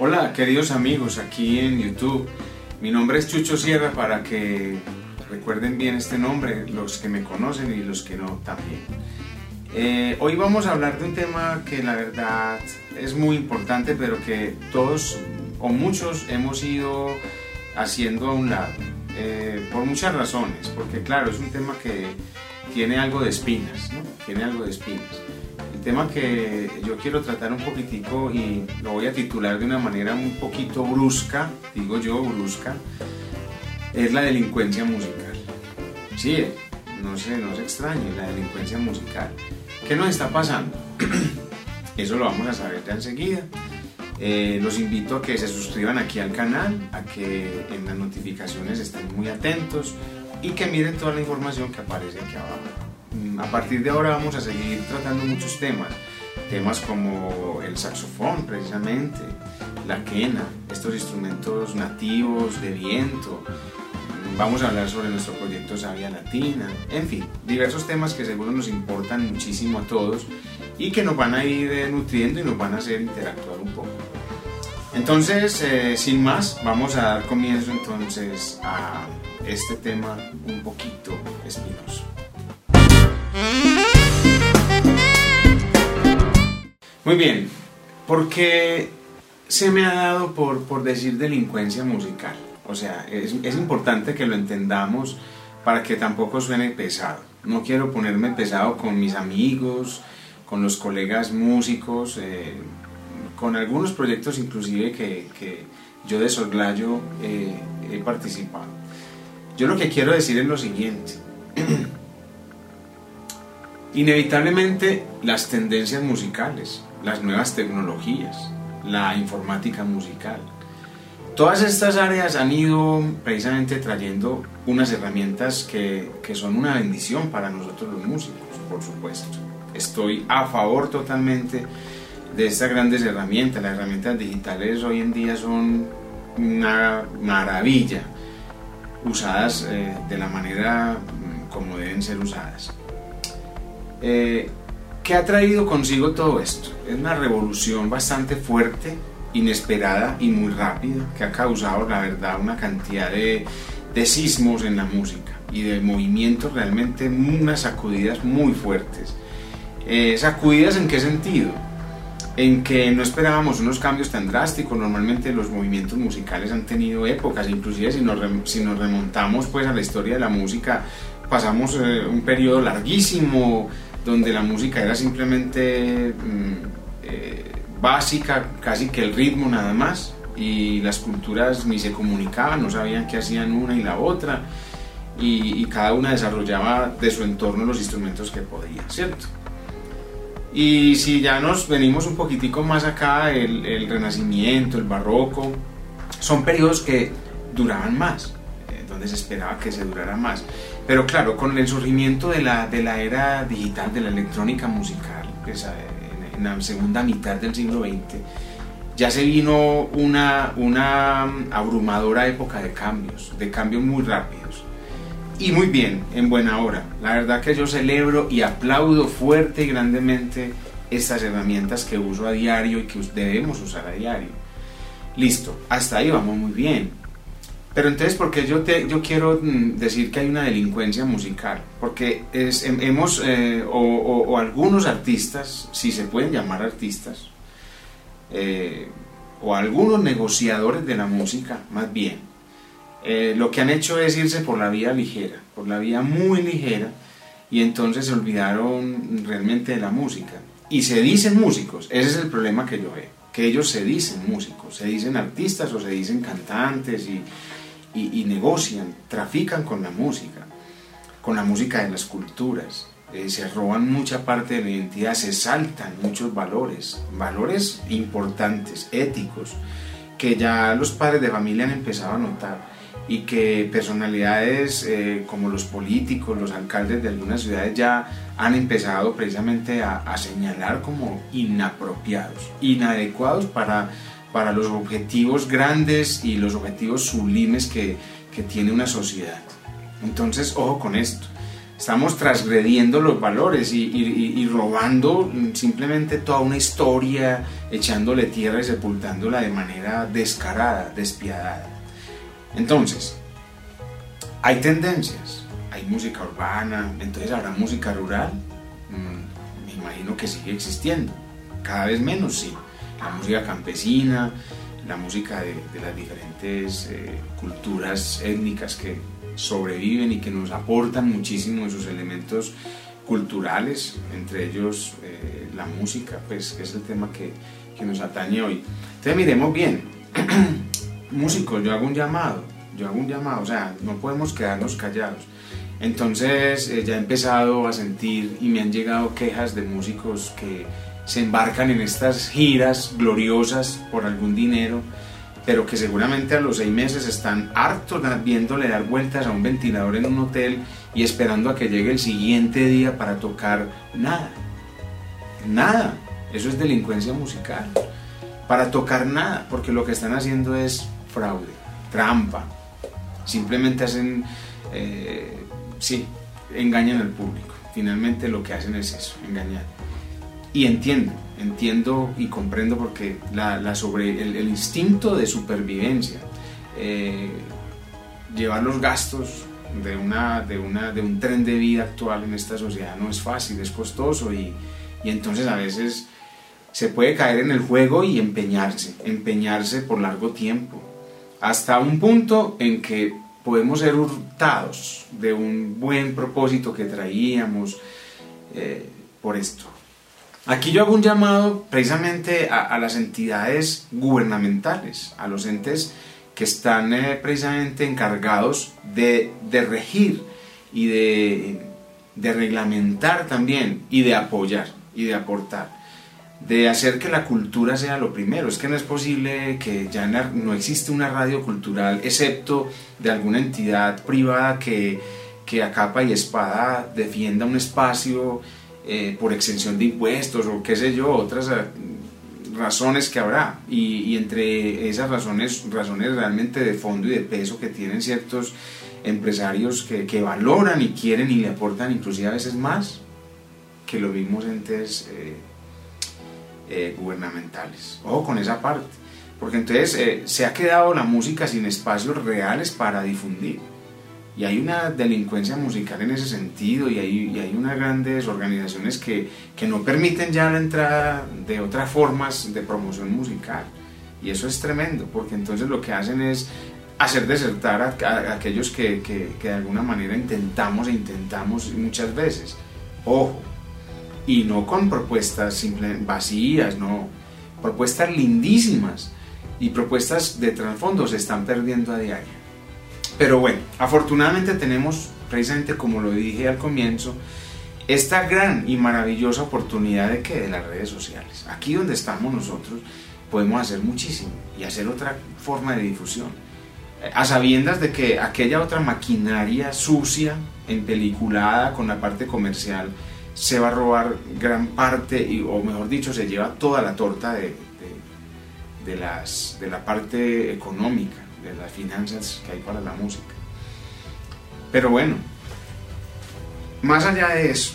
Hola queridos amigos aquí en YouTube. Mi nombre es Chucho Sierra para que recuerden bien este nombre, los que me conocen y los que no también. Eh, hoy vamos a hablar de un tema que la verdad es muy importante pero que todos o muchos hemos ido haciendo a un lado. Eh, por muchas razones, porque claro, es un tema que tiene algo de espinas, ¿no? Tiene algo de espinas tema que yo quiero tratar un poquitico y lo voy a titular de una manera un poquito brusca, digo yo brusca, es la delincuencia musical. Sí, no se, no se extrañe, la delincuencia musical. ¿Qué nos está pasando? Eso lo vamos a saber ya enseguida. Eh, los invito a que se suscriban aquí al canal, a que en las notificaciones estén muy atentos y que miren toda la información que aparece aquí abajo. Mm, a partir de ahora vamos a seguir tratando muchos temas, temas como el saxofón precisamente, la quena, estos instrumentos nativos de viento, mm, vamos a hablar sobre nuestro proyecto Sabia Latina, en fin, diversos temas que seguro nos importan muchísimo a todos y que nos van a ir eh, nutriendo y nos van a hacer interactuar un poco. Entonces, eh, sin más, vamos a dar comienzo entonces a este tema un poquito espinoso. Muy bien, porque se me ha dado por, por decir delincuencia musical. O sea, es, importante que lo entendamos para que tampoco suene pesado. No quiero ponerme pesado con mis amigos, con los colegas músicos, eh, con algunos proyectos inclusive que, que yo de Sorlayo eh, he participado. Yo lo que quiero decir es lo siguiente. Inevitablemente las tendencias musicales, las nuevas tecnologías, la informática musical, todas estas áreas han ido precisamente trayendo unas herramientas que, que son una bendición para nosotros los músicos, por supuesto. Estoy a favor totalmente de estas grandes herramientas. Las herramientas digitales hoy en día son una maravilla, usadas eh, de la manera mm, como deben ser usadas. Eh, ¿Qué ha traído consigo todo esto? Es una revolución bastante fuerte, inesperada y muy rápida, que ha causado, la verdad, una cantidad de, sismos en la música y de movimientos realmente, unas sacudidas muy fuertes. Eh, ¿Sacudidas en qué sentido? En que no esperábamos unos cambios tan drásticos. Normalmente los movimientos musicales han tenido épocas, inclusive si nos, si nos remontamos pues a la historia de la música, pasamos eh, un periodo larguísimo donde la música era simplemente mm, eh, básica, casi que el ritmo nada más, y las culturas ni se comunicaban, no sabían qué hacían una y la otra, y, cada una desarrollaba de su entorno los instrumentos que podía, ¿cierto? Y si ya nos venimos un poquitico más acá, el, el renacimiento, el barroco, son periodos que duraban más, eh, donde se esperaba que se durara más. Pero claro, con el surgimiento de la, de la era digital, de la electrónica musical, pues, en, la segunda mitad del siglo XX, ya se vino una, una abrumadora época de cambios, de cambios muy rápidos. Y muy bien, en buena hora. La verdad que yo celebro y aplaudo fuerte y grandemente estas herramientas que uso a diario y que debemos usar a diario. Listo, hasta ahí vamos muy bien pero entonces, ¿por qué yo, te, yo quiero mm, decir que hay una delincuencia musical? Porque es, hemos, eh, o, algunos artistas, si se pueden llamar artistas, eh, o algunos negociadores de la música, más bien, eh, lo que han hecho es irse por la vía ligera, por la vía muy ligera, y entonces se olvidaron realmente de la música. Y se dicen músicos, ese es el problema que yo veo, que ellos se dicen músicos, se dicen artistas o se dicen cantantes y y, negocian, trafican con la música, con la música de las culturas. Eh, se roban mucha parte de la identidad, se saltan muchos valores, valores importantes, éticos, que ya los padres de familia han empezado a notar y que personalidades eh, como los políticos, los alcaldes de algunas ciudades ya han empezado precisamente a, a señalar como inapropiados, inadecuados para para los objetivos grandes y los objetivos sublimes que, que tiene una sociedad. Entonces, ojo con esto. Estamos transgrediendo los valores y, robando simplemente toda una historia, echándole tierra y sepultándola de manera descarada, despiadada. Entonces, hay tendencias, hay música urbana, entonces habrá música rural, mm, me imagino que sigue existiendo, cada vez menos sí, la música campesina, la música de, las diferentes eh, culturas étnicas que sobreviven y que nos aportan muchísimo en sus elementos culturales, entre ellos eh, la música, pues que es el tema que, que nos atañe hoy. Entonces miremos bien, músicos, yo hago un llamado, yo hago un llamado, o sea, no podemos quedarnos callados. Entonces eh, ya he empezado a sentir y me han llegado quejas de músicos que se embarcan en estas giras gloriosas por algún dinero pero que seguramente a los seis meses están hartos viéndole dar vueltas a un ventilador en un hotel y esperando a que llegue el siguiente día para tocar nada. Nada. Eso es delincuencia musical. Para tocar nada, porque lo que están haciendo es fraude, trampa. Simplemente hacen, eh, sí, engañan al público. Finalmente lo que hacen es eso, engañar. Y entienden entiendo y comprendo porque la, sobre el, instinto de supervivencia, eh, llevar los gastos de, una, de, una, de un tren de vida actual en esta sociedad no es fácil, es costoso y, y entonces a veces se puede caer en el juego y empeñarse, empeñarse por largo tiempo, hasta un punto en que podemos ser hurtados de un buen propósito que traíamos eh, por esto. Aquí yo hago un llamado precisamente a, las entidades gubernamentales, a los entes que están eh, precisamente encargados de, regir y de, reglamentar también y de apoyar y de aportar, de hacer que la cultura sea lo primero. Es que no es posible que ya no existe una radio cultural, excepto de alguna entidad privada que, que a capa y espada defienda un espacio eh, por exención de impuestos o qué sé yo, otras eh, razones que habrá. Y, entre esas razones, razones realmente de fondo y de peso que tienen ciertos empresarios que, que valoran y quieren y le aportan inclusive a veces más que los mismos entes eh, gubernamentales. Ojo con esa parte, porque entonces se ha quedado la música sin espacios reales para difundir. Y hay una delincuencia musical en ese sentido y hay, hay unas grandes organizaciones que, que, no permiten ya la entrada de otras formas de promoción musical. Y eso es tremendo, porque entonces lo que hacen es hacer desertar a, aquellos que, que, que, de alguna manera intentamos e intentamos muchas veces. Ojo, y no con propuestas simplemente vacías, no, propuestas lindísimas y propuestas de trasfondo se están perdiendo a diario. Pero bueno, afortunadamente tenemos, precisamente como lo dije al comienzo, esta gran y maravillosa oportunidad de que de las redes sociales. Aquí donde estamos nosotros podemos hacer muchísimo y hacer otra forma de difusión. A sabiendas de que aquella otra maquinaria sucia, empeliculada con la parte comercial, se va a robar gran parte, o mejor dicho, se lleva toda la torta de, de, las, de la parte económica de las finanzas que hay para la música. Pero bueno, más allá de eso,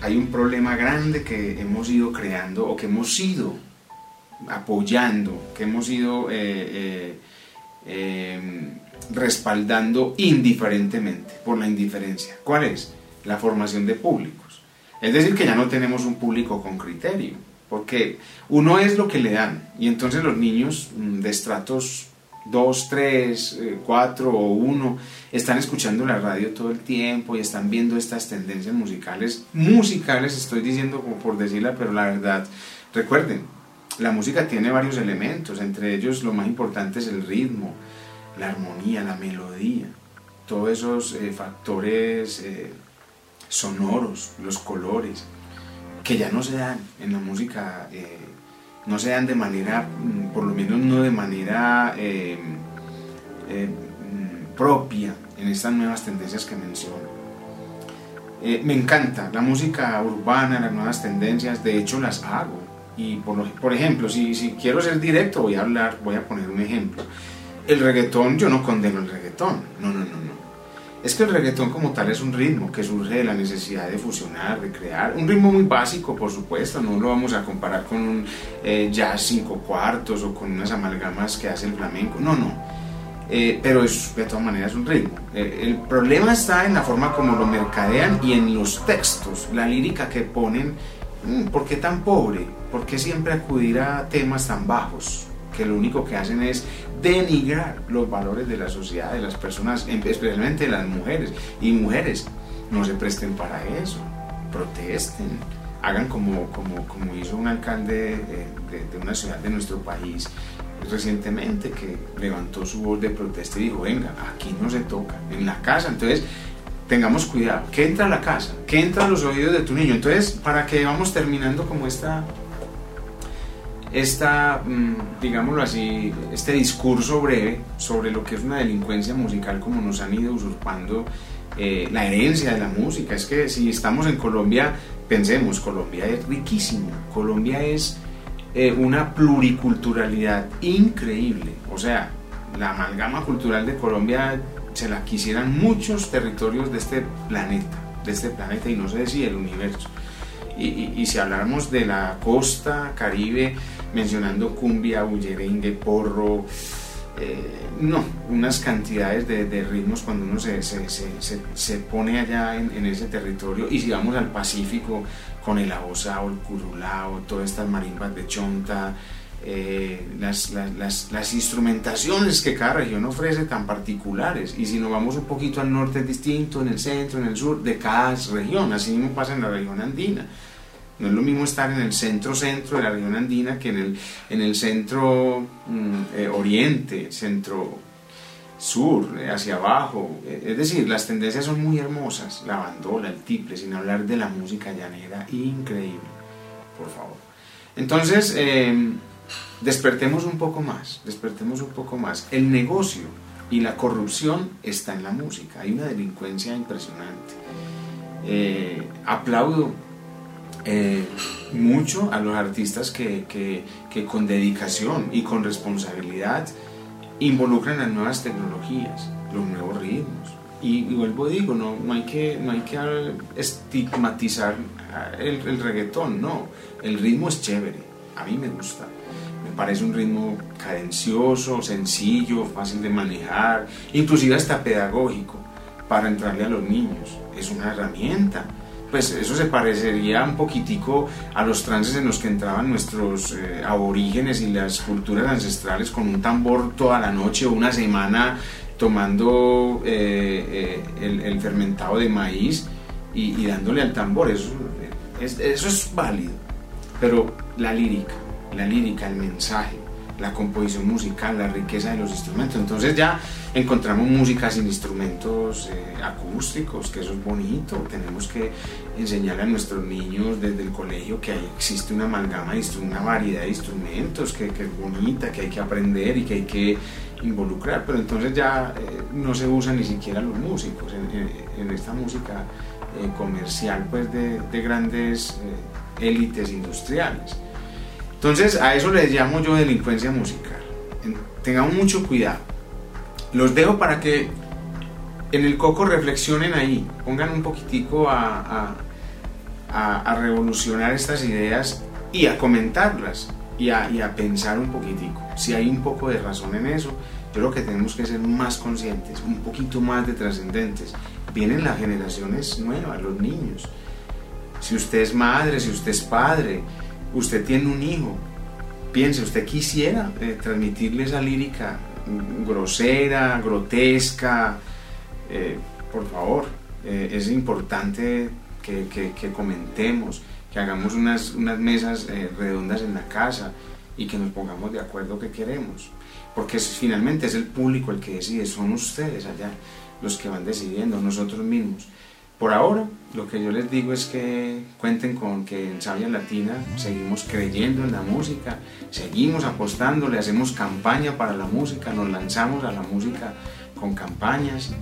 hay un problema grande que hemos ido creando o que hemos ido apoyando, que hemos ido eh, eh, em, respaldando indiferentemente, por la indiferencia. ¿Cuál es? La formación de públicos. Es decir, que ya no tenemos un público con criterio, porque uno es lo que le dan, y entonces los niños mm, de estratos dos, tres, eh, cuatro o uno están escuchando la radio todo el tiempo y están viendo estas tendencias musicales, musicales estoy diciendo como por decirla, pero la verdad, recuerden, la música tiene varios elementos, entre ellos lo más importante es el ritmo, la armonía, la melodía, todos esos eh, factores eh, sonoros, los colores, que ya no se dan en la música no se dan de manera, mm, por lo menos no de manera eh, eh, mm, propia en estas nuevas tendencias que menciono. Eh, me encanta la música urbana, las nuevas tendencias, de hecho las hago. Y por, por ejemplo, si, si quiero ser directo, voy a hablar, voy a poner un ejemplo. El reggaetón, yo no condeno el reggaetón, no, no, no. Es que el reggaetón como tal es un ritmo que surge de la necesidad de fusionar, de crear. Un ritmo muy básico, por supuesto, no lo vamos a comparar con un eh, jazz cinco cuartos o con unas amalgamas que hace el flamenco. No, no. Eh, pero es de todas maneras un ritmo. Eh, el problema está en la forma como lo mercadean y en los textos, la lírica que ponen. Mm, ¿Por qué tan pobre? ¿Por qué siempre acudir a temas tan bajos? Que lo único que hacen es denigrar los valores de la sociedad, de las personas, especialmente las mujeres. Y mujeres, no se presten para eso, protesten, hagan como, como, como hizo un alcalde eh, de, de, una ciudad de nuestro país recientemente que levantó su voz de protesta y dijo, venga, aquí no se toca, en la casa. Entonces, tengamos cuidado, ¿qué entra a la casa? ¿Qué entra a los oídos de tu niño? Entonces, para que vamos terminando como esta esta, mm, digámoslo así, este discurso breve sobre lo que es una delincuencia musical, como nos han ido usurpando eh, la herencia de la música. Es que si estamos en Colombia, pensemos, Colombia es riquísimo, Colombia es eh, una pluriculturalidad increíble. O sea, la amalgama cultural de Colombia se la quisieran muchos territorios de este planeta, de este planeta y no sé si el universo. Y, si habláramos de la costa caribe, mencionando cumbia, bullerengue, porro, eh, no, unas cantidades de, ritmos cuando uno se, se, se, se pone allá en, ese territorio. Y si vamos al Pacífico con el abosao, el curulao, todas estas marimbas de chonta, eh, las, las, las, instrumentaciones que cada región ofrece tan particulares. Y si nos vamos un poquito al norte es distinto, en el centro, en el sur, de cada región. Así mismo pasa en la región andina. No es lo mismo estar en el centro-centro de la región andina que en el, en el centro mm, eh, oriente, centro sur, eh, hacia abajo. Es decir, las tendencias son muy hermosas. La bandola, el tiple, sin hablar de la música llanera, increíble. Por favor. Entonces, despertemos un poco más, despertemos un poco más. El negocio y la corrupción está en la música, hay una delincuencia impresionante. Eh, aplaudo eh, mucho a los artistas que, que, con dedicación y con responsabilidad involucran las nuevas tecnologías, los nuevos ritmos. Y, y vuelvo a digo, no, no, hay que, no hay que estigmatizar el, el reggaetón, no, el ritmo es chévere, a mí me gusta parece un ritmo cadencioso, sencillo, fácil de manejar, inclusive hasta pedagógico para entrarle a los niños. Es una herramienta. Pues eso se parecería un poquitico a los trances en los que entraban nuestros eh, aborígenes y las culturas ancestrales con un tambor toda la noche o una semana tomando eh, eh, el, fermentado de maíz y, dándole al tambor. Eso eso es válido. Pero la lírica, la lírica, el mensaje, la composición musical, la riqueza de los instrumentos. Entonces ya encontramos música sin instrumentos eh, acústicos, que eso es bonito. Tenemos que enseñar a nuestros niños desde el colegio que existe una amalgama, una variedad de instrumentos que, que, es bonita, que hay que aprender y que hay que involucrar. Pero entonces ya eh, no se usan ni siquiera los músicos en, esta música eh, comercial pues de grandes élites industriales. Entonces a eso les llamo yo delincuencia musical. Tengamos mucho cuidado. Los dejo para que en el coco reflexionen ahí, pongan un poquitico a, a, revolucionar estas ideas y a comentarlas y a, y a pensar un poquitico. Si hay un poco de razón en eso, yo creo que tenemos que ser más conscientes, un poquito más de trascendentes. Vienen las generaciones nuevas, los niños. Si usted es madre, si usted es padre, usted tiene un hijo, piense, usted quisiera eh, transmitirle esa lírica grosera, grotesca, eh, por favor, eh, es importante que, comentemos, que hagamos unas, unas mesas redondas en la casa y que nos pongamos de acuerdo que queremos, porque finalmente es el público el que decide, son ustedes allá los que van decidiendo, nosotros mismos. Por ahora, lo que yo les digo es que cuenten con que en Sabia Latina seguimos creyendo en la música, seguimos apostándole, hacemos campaña para la música, nos lanzamos a la música con campañas,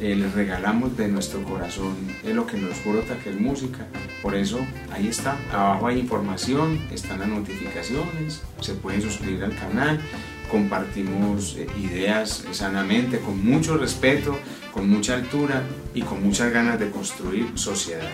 eh, les regalamos de nuestro corazón es lo que nos brota que es música. Por eso ahí está, abajo hay información, están las notificaciones, se pueden suscribir al canal compartimos eh, ideas sanamente, con mucho respeto, con mucha altura y con muchas ganas de construir sociedad.